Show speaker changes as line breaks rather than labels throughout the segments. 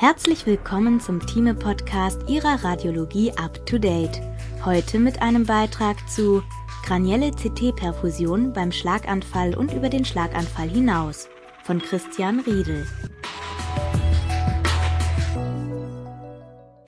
Herzlich willkommen zum Thieme-Podcast Ihrer Radiologie Up to Date. Heute mit einem Beitrag zu Kranielle CT-Perfusion beim Schlaganfall und über den Schlaganfall hinaus von Christian Riedel.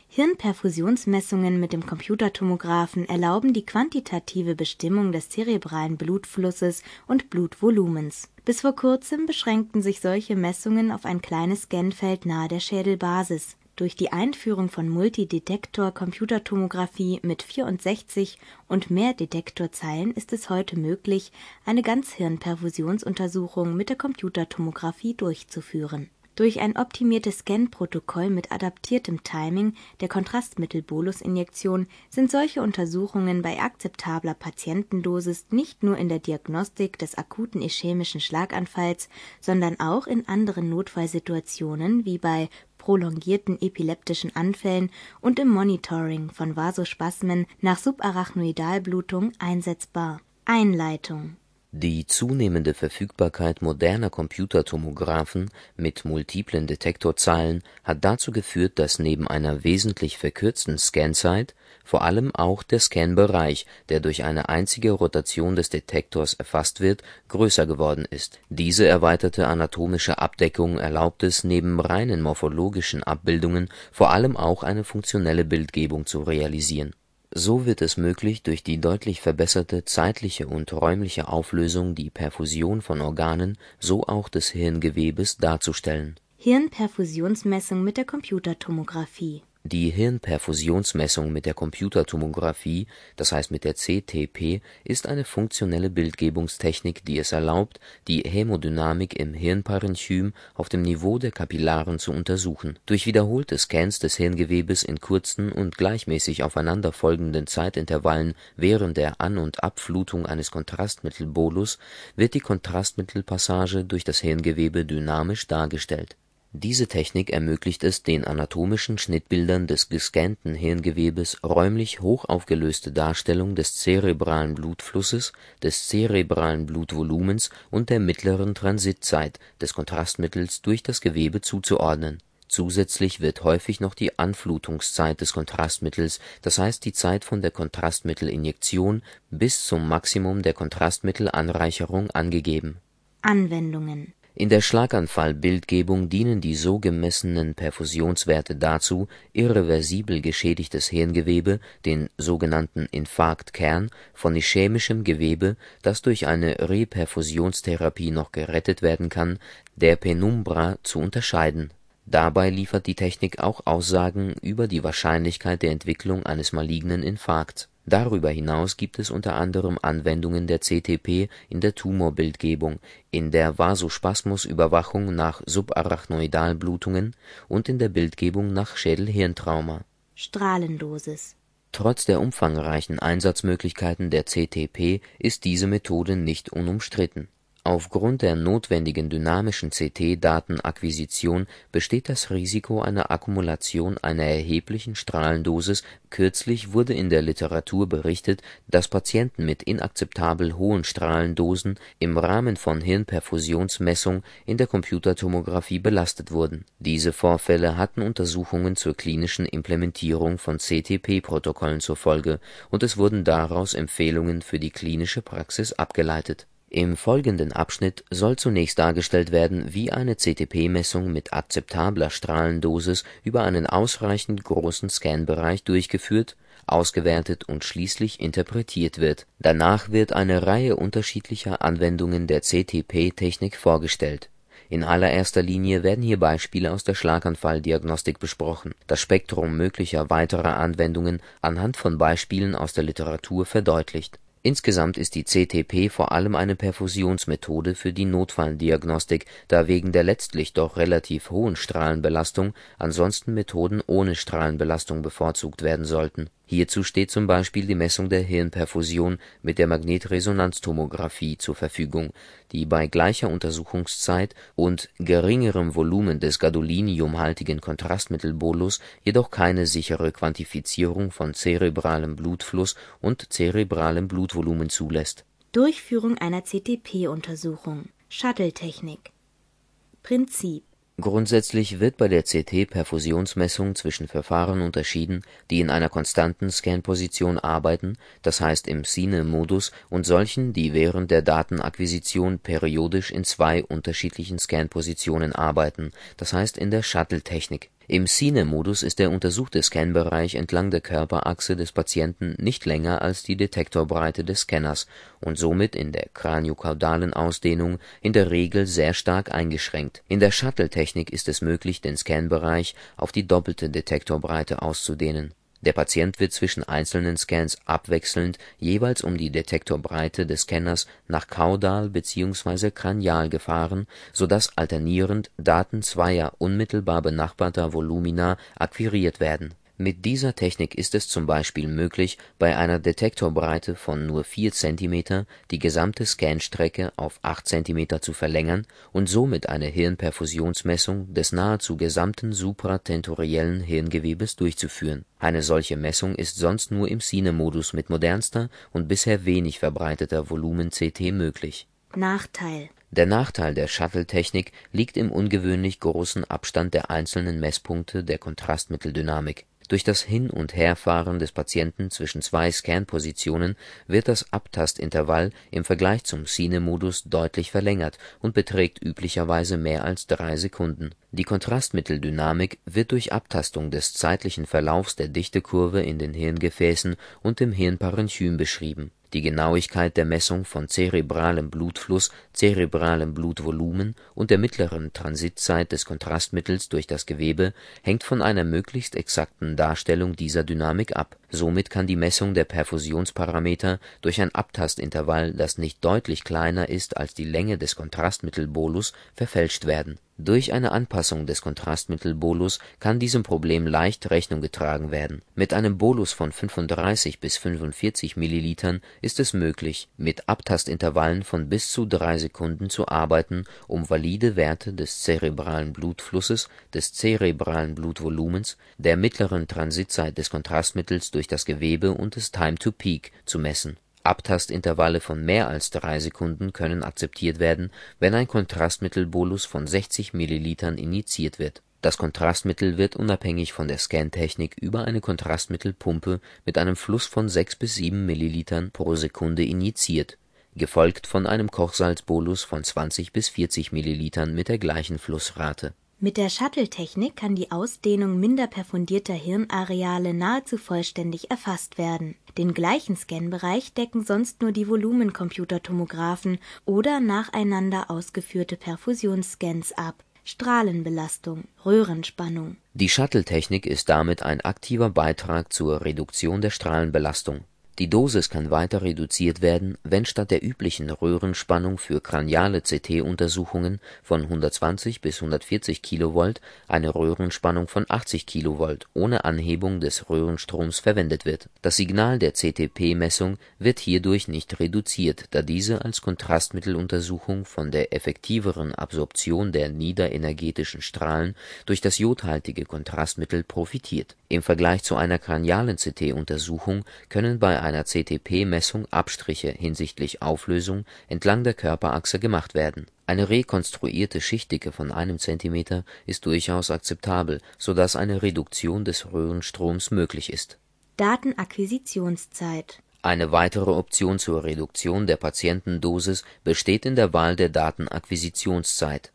Hirnperfusionsmessungen mit dem Computertomographen erlauben die quantitative Bestimmung des zerebralen Blutflusses und Blutvolumens. Bis vor kurzem beschränkten sich solche Messungen auf ein kleines Scanfeld nahe der Schädelbasis. Durch die Einführung von Multidetektor-Computertomographie mit 64 und mehr Detektorzeilen ist es heute möglich, eine Ganzhirnperfusionsuntersuchung mit der Computertomographie durchzuführen durch ein optimiertes Scan-Protokoll mit adaptiertem Timing der Kontrastmittel-Bolusinjektion sind solche Untersuchungen bei akzeptabler Patientendosis nicht nur in der Diagnostik des akuten ischämischen Schlaganfalls, sondern auch in anderen Notfallsituationen wie bei prolongierten epileptischen Anfällen und im Monitoring von Vasospasmen nach Subarachnoidalblutung einsetzbar. Einleitung
die zunehmende Verfügbarkeit moderner Computertomographen mit multiplen Detektorzahlen hat dazu geführt, dass neben einer wesentlich verkürzten Scanzeit vor allem auch der Scanbereich, der durch eine einzige Rotation des Detektors erfasst wird, größer geworden ist. Diese erweiterte anatomische Abdeckung erlaubt es neben reinen morphologischen Abbildungen vor allem auch eine funktionelle Bildgebung zu realisieren so wird es möglich, durch die deutlich verbesserte zeitliche und räumliche Auflösung die Perfusion von Organen, so auch des Hirngewebes darzustellen.
Hirnperfusionsmessung mit der Computertomographie
die Hirnperfusionsmessung mit der Computertomographie, das heißt mit der CTP, ist eine funktionelle Bildgebungstechnik, die es erlaubt, die Hämodynamik im Hirnparenchym auf dem Niveau der Kapillaren zu untersuchen. Durch wiederholte Scans des Hirngewebes in kurzen und gleichmäßig aufeinanderfolgenden Zeitintervallen während der An und Abflutung eines Kontrastmittelbolus wird die Kontrastmittelpassage durch das Hirngewebe dynamisch dargestellt diese Technik ermöglicht es, den anatomischen Schnittbildern des gescannten Hirngewebes räumlich hochaufgelöste Darstellung des zerebralen Blutflusses, des zerebralen Blutvolumens und der mittleren Transitzeit des Kontrastmittels durch das Gewebe zuzuordnen. Zusätzlich wird häufig noch die Anflutungszeit des Kontrastmittels, das heißt die Zeit von der Kontrastmittelinjektion bis zum Maximum der Kontrastmittelanreicherung angegeben.
Anwendungen
in der Schlaganfallbildgebung dienen die so gemessenen Perfusionswerte dazu, irreversibel geschädigtes Hirngewebe, den sogenannten Infarktkern, von ischämischem Gewebe, das durch eine Reperfusionstherapie noch gerettet werden kann, der Penumbra zu unterscheiden. Dabei liefert die Technik auch Aussagen über die Wahrscheinlichkeit der Entwicklung eines malignen Infarkts Darüber hinaus gibt es unter anderem Anwendungen der CTP in der Tumorbildgebung, in der Vasospasmusüberwachung nach Subarachnoidalblutungen und in der Bildgebung nach Schädel-Hirntrauma.
Strahlendosis
Trotz der umfangreichen Einsatzmöglichkeiten der CTP ist diese Methode nicht unumstritten Aufgrund der notwendigen dynamischen CT-Datenakquisition besteht das Risiko einer Akkumulation einer erheblichen Strahlendosis, kürzlich wurde in der Literatur berichtet, dass Patienten mit inakzeptabel hohen Strahlendosen im Rahmen von Hirnperfusionsmessung in der Computertomographie belastet wurden. Diese Vorfälle hatten Untersuchungen zur klinischen Implementierung von CTP-Protokollen zur Folge, und es wurden daraus Empfehlungen für die klinische Praxis abgeleitet im folgenden Abschnitt soll zunächst dargestellt werden, wie eine CTP-Messung mit akzeptabler Strahlendosis über einen ausreichend großen Scanbereich durchgeführt, ausgewertet und schließlich interpretiert wird. Danach wird eine Reihe unterschiedlicher Anwendungen der CTP-Technik vorgestellt. In allererster Linie werden hier Beispiele aus der Schlaganfalldiagnostik besprochen, das Spektrum möglicher weiterer Anwendungen anhand von Beispielen aus der Literatur verdeutlicht Insgesamt ist die CTP vor allem eine Perfusionsmethode für die Notfalldiagnostik, da wegen der letztlich doch relativ hohen Strahlenbelastung ansonsten Methoden ohne Strahlenbelastung bevorzugt werden sollten Hierzu steht zum Beispiel die Messung der Hirnperfusion mit der Magnetresonanztomographie zur Verfügung, die bei gleicher Untersuchungszeit und geringerem Volumen des gadoliniumhaltigen Kontrastmittelbolus jedoch keine sichere Quantifizierung von zerebralem Blutfluss und zerebralem Blutvolumen zulässt.
Durchführung einer CTP-Untersuchung Shuttle-Technik. Prinzip
Grundsätzlich wird bei der CT-Perfusionsmessung zwischen Verfahren unterschieden, die in einer konstanten Scanposition arbeiten (d. h. im Cine-Modus) und solchen, die während der Datenakquisition periodisch in zwei unterschiedlichen Scanpositionen arbeiten (d. h. in der Shuttle-Technik im Cine-Modus ist der untersuchte Scanbereich entlang der Körperachse des Patienten nicht länger als die Detektorbreite des Scanners und somit in der kraniokaudalen Ausdehnung in der Regel sehr stark eingeschränkt. In der Shuttle-Technik ist es möglich, den Scanbereich auf die doppelte Detektorbreite auszudehnen der Patient wird zwischen einzelnen Scans abwechselnd jeweils um die Detektorbreite des Scanners nach kaudal bzw. kranial gefahren, so dass alternierend Daten zweier unmittelbar benachbarter Volumina akquiriert werden mit dieser Technik ist es zum Beispiel möglich, bei einer Detektorbreite von nur 4 cm die gesamte Scanstrecke auf 8 cm zu verlängern und somit eine Hirnperfusionsmessung des nahezu gesamten supratentoriellen Hirngewebes durchzuführen. Eine solche Messung ist sonst nur im Cine-Modus mit modernster und bisher wenig verbreiteter Volumen-CT möglich.
Nachteil
Der Nachteil der Shuttle-Technik liegt im ungewöhnlich großen Abstand der einzelnen Messpunkte der Kontrastmitteldynamik durch das Hin und Herfahren des Patienten zwischen zwei Scanpositionen wird das Abtastintervall im Vergleich zum Cine-Modus deutlich verlängert und beträgt üblicherweise mehr als drei Sekunden. Die Kontrastmitteldynamik wird durch Abtastung des zeitlichen Verlaufs der Dichtekurve in den Hirngefäßen und dem Hirnparenchym beschrieben die Genauigkeit der Messung von zerebralem Blutfluss, zerebralem Blutvolumen und der mittleren Transitzeit des Kontrastmittels durch das Gewebe hängt von einer möglichst exakten Darstellung dieser Dynamik ab. Somit kann die Messung der Perfusionsparameter durch ein Abtastintervall, das nicht deutlich kleiner ist als die Länge des Kontrastmittelbolus, verfälscht werden durch eine Anpassung des Kontrastmittelbolus kann diesem Problem leicht Rechnung getragen werden. Mit einem Bolus von 35 bis 45 ml ist es möglich, mit Abtastintervallen von bis zu drei Sekunden zu arbeiten, um valide Werte des zerebralen Blutflusses, des zerebralen Blutvolumens, der mittleren Transitzeit des Kontrastmittels durch das Gewebe und des Time to Peak zu messen Abtastintervalle von mehr als drei Sekunden können akzeptiert werden, wenn ein Kontrastmittelbolus von 60 ml injiziert wird. Das Kontrastmittel wird unabhängig von der Scantechnik über eine Kontrastmittelpumpe mit einem Fluss von 6 bis 7 ml pro Sekunde injiziert, gefolgt von einem Kochsalzbolus von 20 bis 40 ml mit der gleichen Flussrate
mit der Shuttle-Technik kann die Ausdehnung minder perfundierter Hirnareale nahezu vollständig erfasst werden. Den gleichen Scanbereich decken sonst nur die Volumencomputertomographen oder nacheinander ausgeführte Perfusionsscans ab Strahlenbelastung, Röhrenspannung.
Die Shuttle-Technik ist damit ein aktiver Beitrag zur Reduktion der Strahlenbelastung die Dosis kann weiter reduziert werden, wenn statt der üblichen Röhrenspannung für kraniale CT-Untersuchungen von 120 bis 140 kV eine Röhrenspannung von 80 kV ohne Anhebung des Röhrenstroms verwendet wird. Das Signal der CTP-Messung wird hierdurch nicht reduziert, da diese als Kontrastmitteluntersuchung von der effektiveren Absorption der niederenergetischen Strahlen durch das jodhaltige Kontrastmittel profitiert. Im Vergleich zu einer kranialen CT-Untersuchung können bei einer CTP-Messung Abstriche hinsichtlich Auflösung entlang der Körperachse gemacht werden. Eine rekonstruierte Schichtdicke von einem Zentimeter ist durchaus akzeptabel, so dass eine Reduktion des Röhrenstroms möglich ist.
Datenakquisitionszeit
Eine weitere Option zur Reduktion der Patientendosis besteht in der Wahl der Datenakquisitionszeit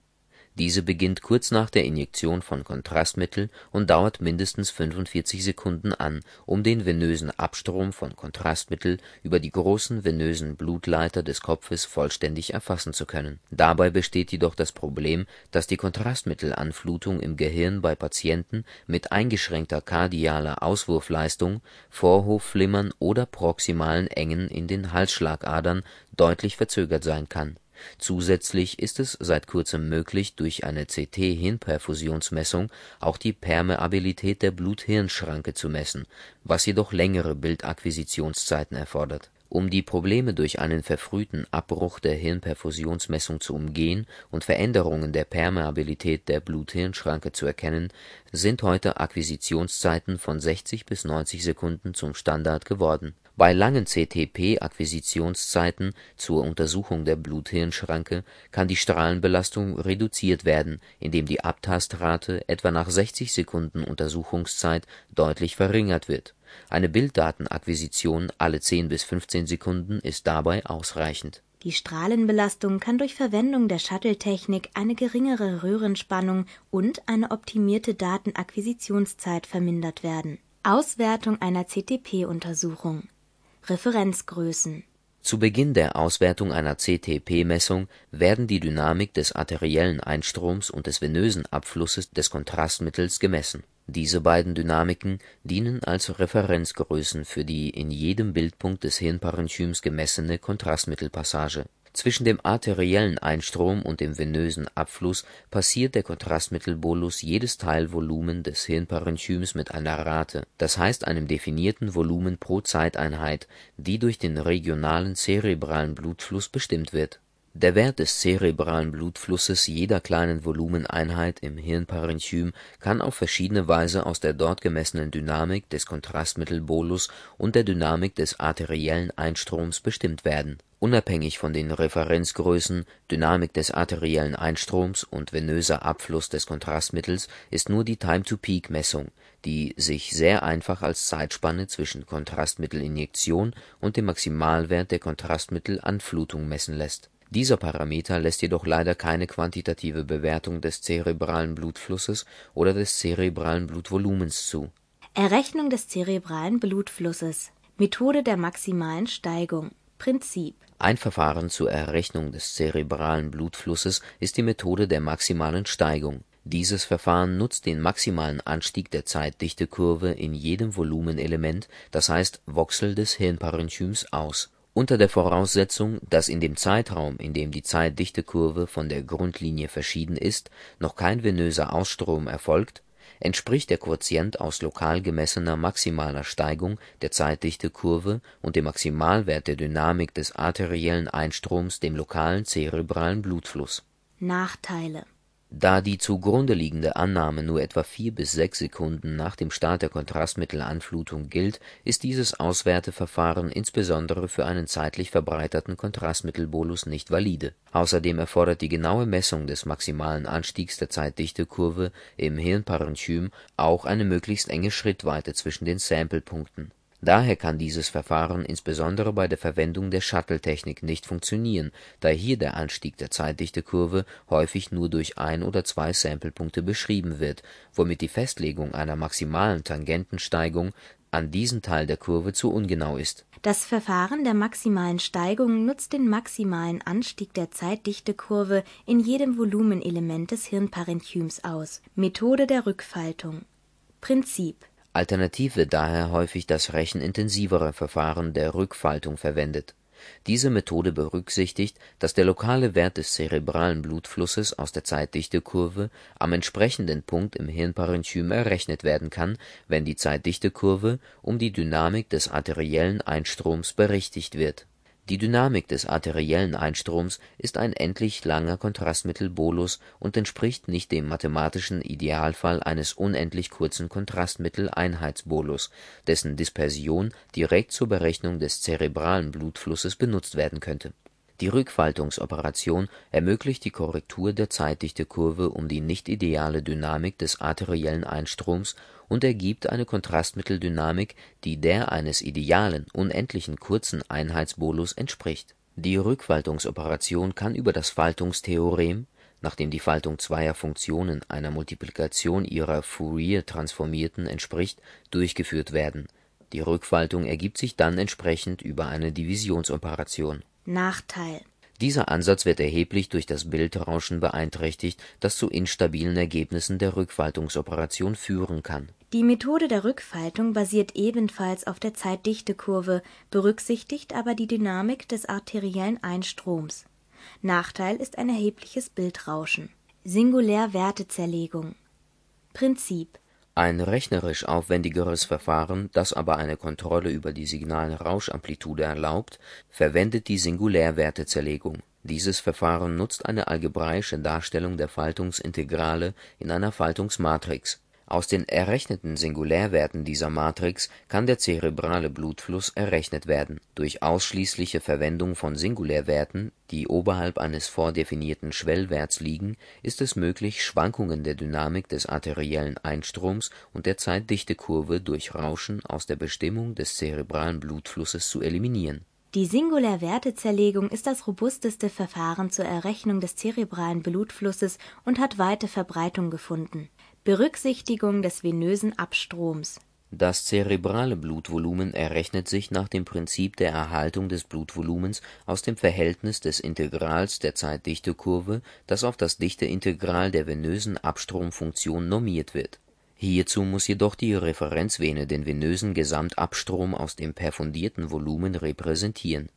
diese beginnt kurz nach der Injektion von Kontrastmittel und dauert mindestens 45 Sekunden an, um den venösen Abstrom von Kontrastmittel über die großen venösen Blutleiter des Kopfes vollständig erfassen zu können. Dabei besteht jedoch das Problem, dass die Kontrastmittelanflutung im Gehirn bei Patienten mit eingeschränkter kardialer Auswurfleistung, Vorhofflimmern oder proximalen Engen in den Halsschlagadern deutlich verzögert sein kann Zusätzlich ist es seit kurzem möglich, durch eine CT-Hirnperfusionsmessung auch die Permeabilität der Blut-Hirn-Schranke zu messen, was jedoch längere Bildakquisitionszeiten erfordert. Um die Probleme durch einen verfrühten Abbruch der Hirnperfusionsmessung zu umgehen und Veränderungen der Permeabilität der Blut-Hirn-Schranke zu erkennen, sind heute Akquisitionszeiten von 60 bis 90 Sekunden zum Standard geworden Bei langen CTP-Akquisitionszeiten zur Untersuchung der Blut-Hirn-Schranke kann die Strahlenbelastung reduziert werden, indem die Abtastrate etwa nach 60 Sekunden Untersuchungszeit deutlich verringert wird. Eine Bilddatenakquisition alle 10 bis 15 Sekunden ist dabei ausreichend.
Die Strahlenbelastung kann durch Verwendung der Shuttle-Technik eine geringere Röhrenspannung und eine optimierte Datenakquisitionszeit vermindert werden. Auswertung einer CTP-Untersuchung Referenzgrößen
Zu Beginn der Auswertung einer CTP-Messung werden die Dynamik des arteriellen Einstroms und des venösen Abflusses des Kontrastmittels gemessen. Diese beiden Dynamiken dienen als Referenzgrößen für die in jedem Bildpunkt des Hirnparenchyms gemessene Kontrastmittelpassage zwischen dem arteriellen Einstrom und dem venösen Abfluss passiert der Kontrastmittelbolus jedes Teilvolumen des Hirnparenchyms mit einer Rate, das heißt einem definierten Volumen pro Zeiteinheit, die durch den regionalen zerebralen Blutfluss bestimmt wird. Der Wert des zerebralen Blutflusses jeder kleinen Volumeneinheit im Hirnparenchym kann auf verschiedene Weise aus der dort gemessenen Dynamik des Kontrastmittelbolus und der Dynamik des arteriellen Einstroms bestimmt werden Unabhängig von den Referenzgrößen Dynamik des arteriellen Einstroms und venöser Abfluss des Kontrastmittels ist nur die Time-to-Peak-Messung, die sich sehr einfach als Zeitspanne zwischen Kontrastmittelinjektion und dem Maximalwert der Kontrastmittelanflutung messen lässt. Dieser Parameter lässt jedoch leider keine quantitative Bewertung des zerebralen Blutflusses oder des zerebralen Blutvolumens zu.
Errechnung des zerebralen Blutflusses Methode der maximalen Steigung Prinzip
ein Verfahren zur Errechnung des zerebralen Blutflusses ist die Methode der maximalen Steigung. Dieses Verfahren nutzt den maximalen Anstieg der Zeitdichtekurve in jedem Volumenelement, das heißt Voxel des Hirnparenchyms aus. Unter der Voraussetzung, dass in dem Zeitraum, in dem die Zeitdichtekurve von der Grundlinie verschieden ist, noch kein venöser Ausstrom erfolgt entspricht der Quotient aus lokal gemessener maximaler Steigung der Zeitdichtekurve und dem Maximalwert der Dynamik des arteriellen Einstroms dem lokalen zerebralen Blutfluss.
Nachteile
da die zugrunde liegende Annahme nur etwa vier bis sechs Sekunden nach dem Start der Kontrastmittelanflutung gilt, ist dieses Auswerteverfahren insbesondere für einen zeitlich verbreiterten Kontrastmittelbolus nicht valide. Außerdem erfordert die genaue Messung des maximalen Anstiegs der Zeitdichtekurve im Hirnparenchym auch eine möglichst enge Schrittweite zwischen den Samplepunkten Daher kann dieses Verfahren insbesondere bei der Verwendung der Shuttle-Technik nicht funktionieren, da hier der Anstieg der Zeitdichtekurve häufig nur durch ein oder zwei Samplepunkte beschrieben wird, womit die Festlegung einer maximalen Tangentensteigung an diesen Teil der Kurve zu ungenau ist.
Das Verfahren der maximalen Steigung nutzt den maximalen Anstieg der Zeitdichtekurve in jedem Volumenelement des Hirnparenchyms aus. Methode der Rückfaltung Prinzip
Alternativ wird daher häufig das rechenintensivere Verfahren der Rückfaltung verwendet. Diese Methode berücksichtigt, dass der lokale Wert des zerebralen Blutflusses aus der Zeitdichtekurve am entsprechenden Punkt im Hirnparenchym errechnet werden kann, wenn die Zeitdichtekurve um die Dynamik des arteriellen Einstroms berichtigt wird die Dynamik des arteriellen Einstroms ist ein endlich langer Kontrastmittelbolus und entspricht nicht dem mathematischen Idealfall eines unendlich kurzen Kontrastmitteleinheitsbolus, dessen Dispersion direkt zur Berechnung des zerebralen Blutflusses benutzt werden könnte die Rückfaltungsoperation ermöglicht die Korrektur der Zeitdichtekurve um die nicht-ideale Dynamik des arteriellen Einstroms und ergibt eine Kontrastmitteldynamik, die der eines idealen, unendlichen kurzen Einheitsbolus entspricht. Die Rückfaltungsoperation kann über das Faltungstheorem, nachdem die Faltung zweier Funktionen einer Multiplikation ihrer Fourier-Transformierten entspricht, durchgeführt werden. Die Rückfaltung ergibt sich dann entsprechend über eine Divisionsoperation
Nachteil
Dieser Ansatz wird erheblich durch das Bildrauschen beeinträchtigt, das zu instabilen Ergebnissen der Rückfaltungsoperation führen kann.
Die Methode der Rückfaltung basiert ebenfalls auf der Zeitdichtekurve, berücksichtigt aber die Dynamik des arteriellen Einstroms. Nachteil ist ein erhebliches Bildrauschen. Singulärwertezerlegung Prinzip
ein rechnerisch aufwendigeres Verfahren, das aber eine Kontrolle über die Signalrauschamplitude erlaubt, verwendet die Singulärwertezerlegung. Dieses Verfahren nutzt eine algebraische Darstellung der Faltungsintegrale in einer Faltungsmatrix. Aus den errechneten Singulärwerten dieser Matrix kann der zerebrale Blutfluss errechnet werden. Durch ausschließliche Verwendung von Singulärwerten, die oberhalb eines vordefinierten Schwellwerts liegen, ist es möglich, Schwankungen der Dynamik des arteriellen Einstroms und der Zeitdichtekurve durch Rauschen aus der Bestimmung des zerebralen Blutflusses zu eliminieren.
Die Singulärwertezerlegung ist das robusteste Verfahren zur Errechnung des zerebralen Blutflusses und hat weite Verbreitung gefunden Berücksichtigung des venösen Abstroms
Das zerebrale Blutvolumen errechnet sich nach dem Prinzip der Erhaltung des Blutvolumens aus dem Verhältnis des Integrals der Zeitdichtekurve, das auf das Dichteintegral der venösen Abstromfunktion normiert wird. Hierzu muss jedoch die Referenzvene den venösen Gesamtabstrom aus dem perfundierten Volumen repräsentieren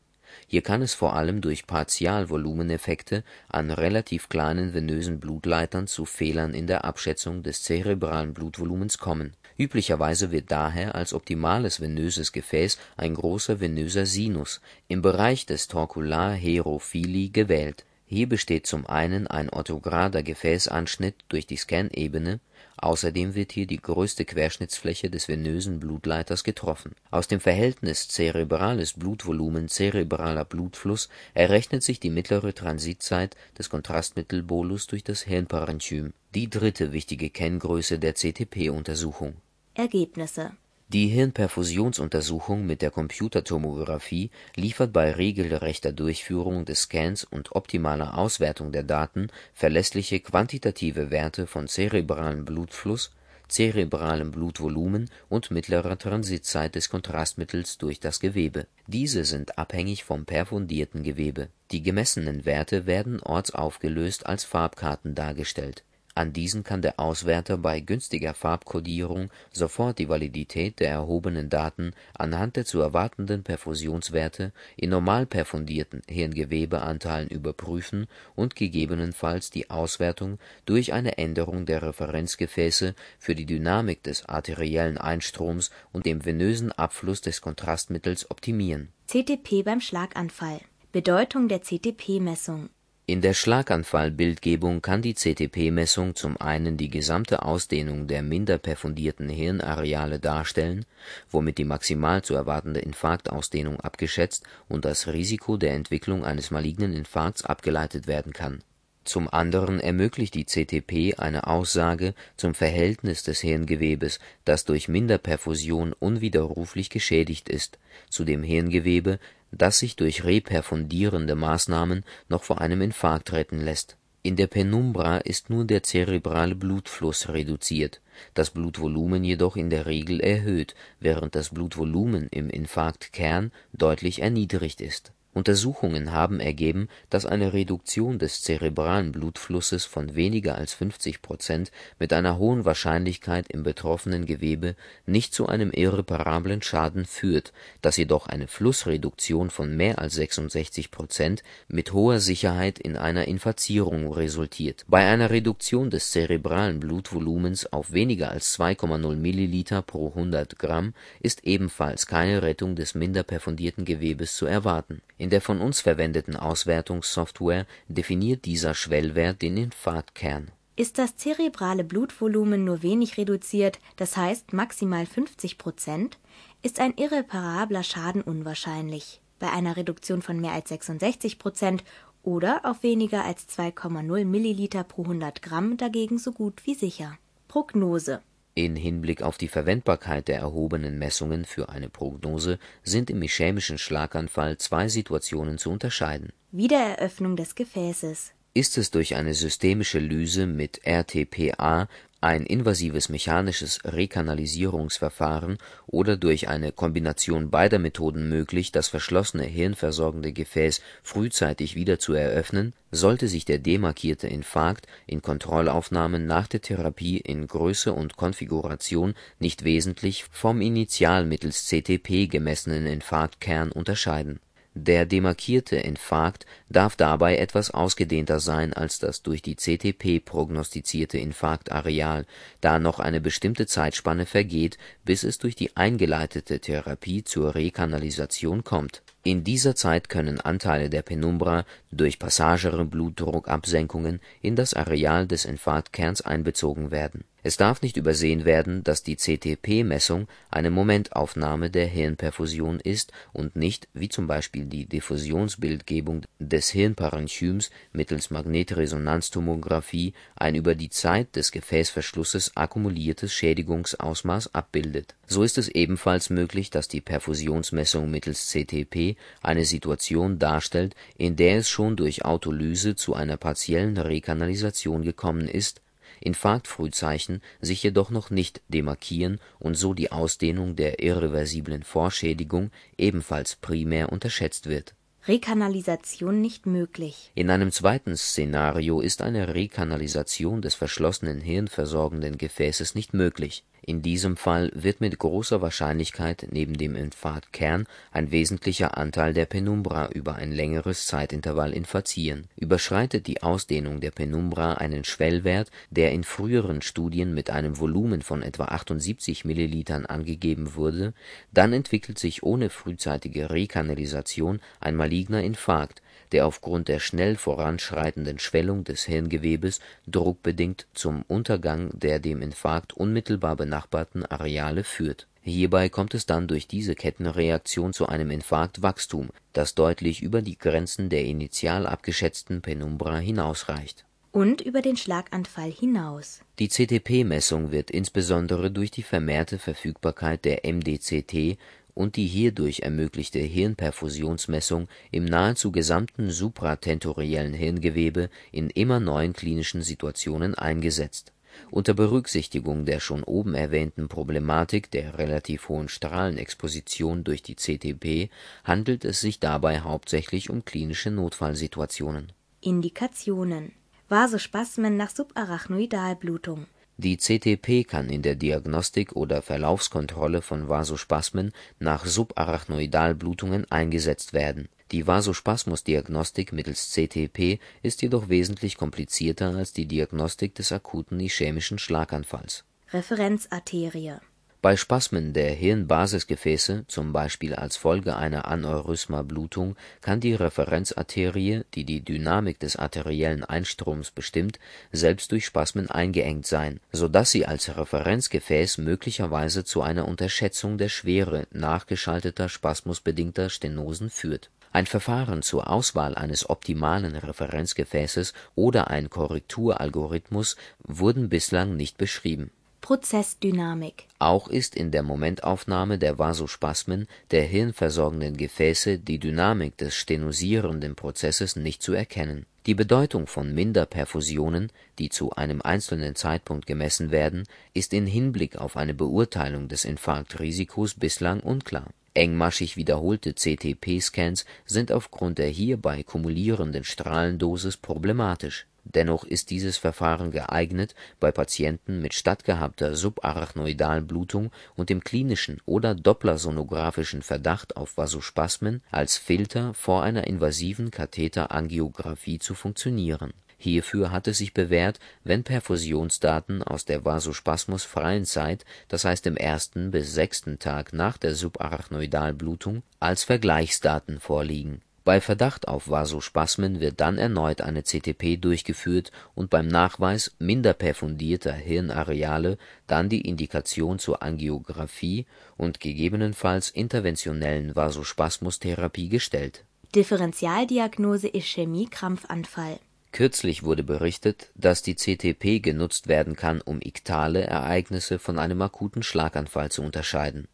hier kann es vor allem durch Partialvolumeneffekte an relativ kleinen venösen Blutleitern zu Fehlern in der Abschätzung des zerebralen Blutvolumens kommen. Üblicherweise wird daher als optimales venöses Gefäß ein großer venöser Sinus im Bereich des Torcular-Herophili gewählt. Hier besteht zum einen ein orthograder Gefäßanschnitt durch die Scanebene Außerdem wird hier die größte Querschnittsfläche des venösen Blutleiters getroffen. Aus dem Verhältnis zerebrales Blutvolumen/zerebraler Blutfluss errechnet sich die mittlere Transitzeit des Kontrastmittelbolus durch das Hirnparenchym, die dritte wichtige Kenngröße der CTP-Untersuchung.
Ergebnisse
die Hirnperfusionsuntersuchung mit der Computertomographie liefert bei regelrechter Durchführung des Scans und optimaler Auswertung der Daten verlässliche quantitative Werte von zerebralem Blutfluss, zerebralem Blutvolumen und mittlerer Transitzeit des Kontrastmittels durch das Gewebe. Diese sind abhängig vom perfundierten Gewebe. Die gemessenen Werte werden ortsaufgelöst als Farbkarten dargestellt an diesen kann der Auswerter bei günstiger Farbkodierung sofort die Validität der erhobenen Daten anhand der zu erwartenden Perfusionswerte in normal perfundierten Hirngewebeanteilen überprüfen und gegebenenfalls die Auswertung durch eine Änderung der Referenzgefäße für die Dynamik des arteriellen Einstroms und dem venösen Abfluss des Kontrastmittels optimieren.
CTP beim Schlaganfall Bedeutung der CTP-Messung
in der Schlaganfallbildgebung kann die CTP-Messung zum einen die gesamte Ausdehnung der minder perfundierten Hirnareale darstellen, womit die maximal zu erwartende Infarktausdehnung abgeschätzt und das Risiko der Entwicklung eines malignen Infarkts abgeleitet werden kann. Zum anderen ermöglicht die CTP eine Aussage zum Verhältnis des Hirngewebes, das durch Minderperfusion unwiderruflich geschädigt ist, zu dem Hirngewebe das sich durch reperfundierende Maßnahmen noch vor einem Infarkt retten lässt. In der Penumbra ist nur der zerebrale Blutfluss reduziert, das Blutvolumen jedoch in der Regel erhöht, während das Blutvolumen im Infarktkern deutlich erniedrigt ist Untersuchungen haben ergeben, dass eine Reduktion des zerebralen Blutflusses von weniger als 50 Prozent mit einer hohen Wahrscheinlichkeit im betroffenen Gewebe nicht zu einem irreparablen Schaden führt, dass jedoch eine Flussreduktion von mehr als 66 Prozent mit hoher Sicherheit in einer Infazierung resultiert. Bei einer Reduktion des zerebralen Blutvolumens auf weniger als 2,0 Milliliter pro 100 Gramm ist ebenfalls keine Rettung des minder perfundierten Gewebes zu erwarten in der von uns verwendeten Auswertungssoftware definiert dieser Schwellwert den Infarktkern.
Ist das zerebrale Blutvolumen nur wenig reduziert, das heißt maximal 50 Prozent, ist ein irreparabler Schaden unwahrscheinlich. Bei einer Reduktion von mehr als 66 Prozent oder auf weniger als 2,0 Milliliter pro 100 Gramm dagegen so gut wie sicher. Prognose
in Hinblick auf die Verwendbarkeit der erhobenen Messungen für eine Prognose sind im ischämischen Schlaganfall zwei Situationen zu unterscheiden.
Wiedereröffnung des Gefäßes
Ist es durch eine systemische Lyse mit RTPA ein invasives mechanisches Rekanalisierungsverfahren oder durch eine Kombination beider Methoden möglich, das verschlossene hirnversorgende Gefäß frühzeitig wieder zu eröffnen, sollte sich der demarkierte Infarkt in Kontrollaufnahmen nach der Therapie in Größe und Konfiguration nicht wesentlich vom initial mittels CTP gemessenen Infarktkern unterscheiden der demarkierte Infarkt darf dabei etwas ausgedehnter sein als das durch die CTP prognostizierte Infarktareal, da noch eine bestimmte Zeitspanne vergeht, bis es durch die eingeleitete Therapie zur Rekanalisation kommt. In dieser Zeit können Anteile der Penumbra durch passagere Blutdruckabsenkungen in das Areal des Infarktkerns einbezogen werden. Es darf nicht übersehen werden, dass die CTP-Messung eine Momentaufnahme der Hirnperfusion ist und nicht, wie zum Beispiel die Diffusionsbildgebung des Hirnparenchyms mittels Magnetresonanztomographie, ein über die Zeit des Gefäßverschlusses akkumuliertes Schädigungsausmaß abbildet. So ist es ebenfalls möglich, dass die Perfusionsmessung mittels CTP eine Situation darstellt, in der es schon durch Autolyse zu einer partiellen Rekanalisation gekommen ist Infarktfrühzeichen sich jedoch noch nicht demarkieren und so die Ausdehnung der irreversiblen Vorschädigung ebenfalls primär unterschätzt wird.
Rekanalisation nicht möglich.
In einem zweiten Szenario ist eine Rekanalisation des verschlossenen hirnversorgenden Gefäßes nicht möglich in diesem Fall wird mit großer Wahrscheinlichkeit neben dem Infarktkern ein wesentlicher Anteil der Penumbra über ein längeres Zeitintervall infarzieren. Überschreitet die Ausdehnung der Penumbra einen Schwellwert, der in früheren Studien mit einem Volumen von etwa 78 Millilitern angegeben wurde, dann entwickelt sich ohne frühzeitige Rekanalisation ein maligner Infarkt der aufgrund der schnell voranschreitenden Schwellung des Hirngewebes druckbedingt zum Untergang der dem Infarkt unmittelbar benachbarten Areale führt. Hierbei kommt es dann durch diese Kettenreaktion zu einem Infarktwachstum, das deutlich über die Grenzen der initial abgeschätzten Penumbra hinausreicht.
Und über den Schlaganfall hinaus.
Die CTP-Messung wird insbesondere durch die vermehrte Verfügbarkeit der MDCT und die hierdurch ermöglichte Hirnperfusionsmessung im nahezu gesamten supratentoriellen Hirngewebe in immer neuen klinischen Situationen eingesetzt. Unter Berücksichtigung der schon oben erwähnten Problematik der relativ hohen Strahlenexposition durch die CTP handelt es sich dabei hauptsächlich um klinische Notfallsituationen.
Indikationen Vasospasmen nach Subarachnoidalblutung
die CTP kann in der Diagnostik oder Verlaufskontrolle von Vasospasmen nach Subarachnoidalblutungen eingesetzt werden. Die Vasospasmusdiagnostik mittels CTP ist jedoch wesentlich komplizierter als die Diagnostik des akuten ischämischen Schlaganfalls.
Referenzarterie
bei Spasmen der Hirnbasisgefäße, zum Beispiel als Folge einer Aneurysma-Blutung, kann die Referenzarterie, die die Dynamik des arteriellen Einstroms bestimmt, selbst durch Spasmen eingeengt sein, so dass sie als Referenzgefäß möglicherweise zu einer Unterschätzung der Schwere nachgeschalteter spasmusbedingter Stenosen führt. Ein Verfahren zur Auswahl eines optimalen Referenzgefäßes oder ein Korrekturalgorithmus wurden bislang nicht beschrieben
Prozessdynamik.
Auch ist in der Momentaufnahme der Vasospasmen der hirnversorgenden Gefäße die Dynamik des stenosierenden Prozesses nicht zu erkennen. Die Bedeutung von Minderperfusionen, die zu einem einzelnen Zeitpunkt gemessen werden, ist in Hinblick auf eine Beurteilung des Infarktrisikos bislang unklar. Engmaschig wiederholte CTP-Scans sind aufgrund der hierbei kumulierenden Strahlendosis problematisch Dennoch ist dieses Verfahren geeignet, bei Patienten mit stattgehabter Subarachnoidalblutung und dem klinischen oder dopplersonographischen Verdacht auf Vasospasmen als Filter vor einer invasiven Katheterangiographie zu funktionieren. Hierfür hat es sich bewährt, wenn Perfusionsdaten aus der vasospasmusfreien Zeit, das heißt im ersten bis sechsten Tag nach der Subarachnoidalblutung, als Vergleichsdaten vorliegen bei Verdacht auf Vasospasmen wird dann erneut eine CTP durchgeführt und beim Nachweis minder perfundierter Hirnareale dann die Indikation zur Angiografie und gegebenenfalls interventionellen Vasospasmustherapie gestellt.
Differentialdiagnose Ischämie-Krampfanfall
Kürzlich wurde berichtet, dass die CTP genutzt werden kann, um iktale Ereignisse von einem akuten Schlaganfall zu unterscheiden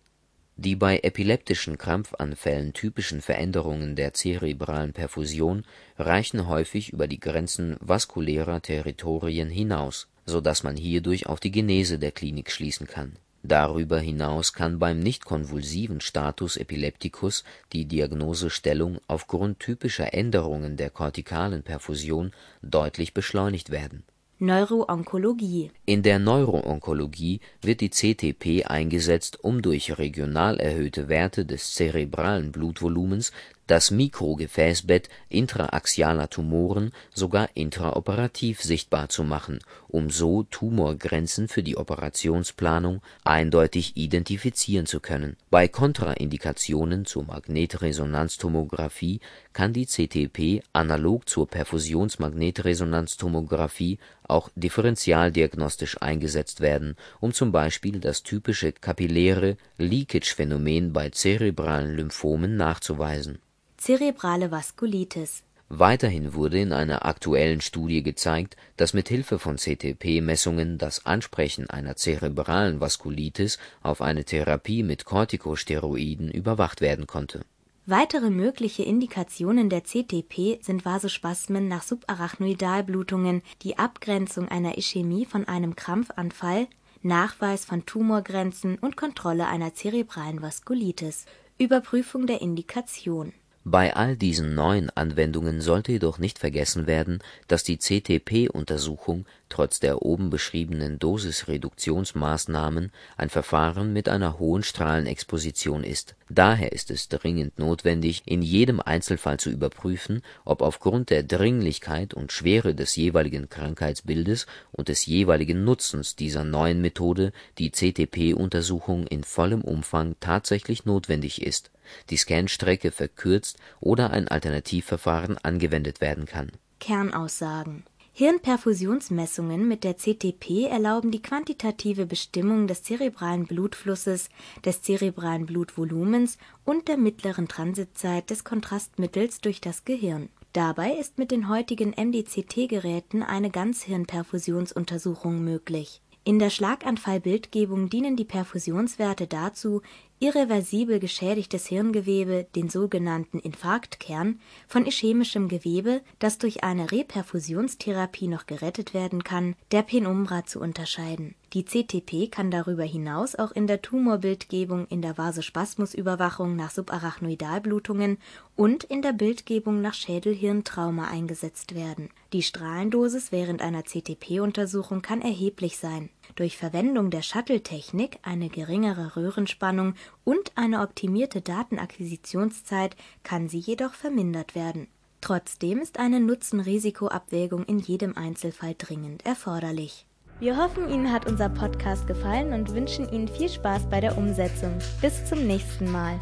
die bei epileptischen Krampfanfällen typischen Veränderungen der zerebralen Perfusion reichen häufig über die Grenzen vaskulärer Territorien hinaus, so dass man hierdurch auf die Genese der Klinik schließen kann. Darüber hinaus kann beim nicht-konvulsiven Status epilepticus die Diagnosestellung aufgrund typischer Änderungen der kortikalen Perfusion deutlich beschleunigt werden
Neuroonkologie.
In der Neuroonkologie wird die CTP eingesetzt, um durch regional erhöhte Werte des zerebralen Blutvolumens das Mikrogefäßbett intraaxialer Tumoren sogar intraoperativ sichtbar zu machen, um so Tumorgrenzen für die Operationsplanung eindeutig identifizieren zu können. Bei Kontraindikationen zur Magnetresonanztomographie kann die CTP analog zur Perfusionsmagnetresonanztomographie auch differentialdiagnostisch eingesetzt werden, um zum Beispiel das typische kapilläre Leakage-Phänomen bei zerebralen Lymphomen nachzuweisen.
Zerebrale Vaskulitis
Weiterhin wurde in einer aktuellen Studie gezeigt, dass mit Hilfe von CTP-Messungen das Ansprechen einer zerebralen Vaskulitis auf eine Therapie mit Corticosteroiden überwacht werden konnte.
Weitere mögliche Indikationen der CTP sind Vasospasmen nach Subarachnoidalblutungen, die Abgrenzung einer Ischämie von einem Krampfanfall, Nachweis von Tumorgrenzen und Kontrolle einer zerebralen Vaskulitis. Überprüfung der Indikation
bei all diesen neuen Anwendungen sollte jedoch nicht vergessen werden, dass die CTP-Untersuchung trotz der oben beschriebenen Dosisreduktionsmaßnahmen ein Verfahren mit einer hohen Strahlenexposition ist. Daher ist es dringend notwendig, in jedem Einzelfall zu überprüfen, ob aufgrund der Dringlichkeit und Schwere des jeweiligen Krankheitsbildes und des jeweiligen Nutzens dieser neuen Methode die CTP-Untersuchung in vollem Umfang tatsächlich notwendig ist die Scanstrecke verkürzt oder ein Alternativverfahren angewendet werden kann.
Kernaussagen Hirnperfusionsmessungen mit der CTP erlauben die quantitative Bestimmung des zerebralen Blutflusses, des zerebralen Blutvolumens und der mittleren Transitzeit des Kontrastmittels durch das Gehirn. Dabei ist mit den heutigen MDCT-Geräten eine Ganzhirnperfusionsuntersuchung möglich. In der Schlaganfallbildgebung dienen die Perfusionswerte dazu irreversibel geschädigtes Hirngewebe, den sogenannten Infarktkern, von ischämischem Gewebe, das durch eine Reperfusionstherapie noch gerettet werden kann, der Penumbra zu unterscheiden. Die CTP kann darüber hinaus auch in der Tumorbildgebung in der Vasospasmusüberwachung nach Subarachnoidalblutungen und in der Bildgebung nach Schädel-Hirn-Trauma eingesetzt werden. Die Strahlendosis während einer CTP-Untersuchung kann erheblich sein. Durch Verwendung der Shuttle-Technik, eine geringere Röhrenspannung und eine optimierte Datenakquisitionszeit kann sie jedoch vermindert werden. Trotzdem ist eine Nutzen-Risiko-Abwägung in jedem Einzelfall dringend erforderlich. Wir hoffen, Ihnen hat unser Podcast gefallen und wünschen Ihnen viel Spaß bei der Umsetzung. Bis zum nächsten Mal.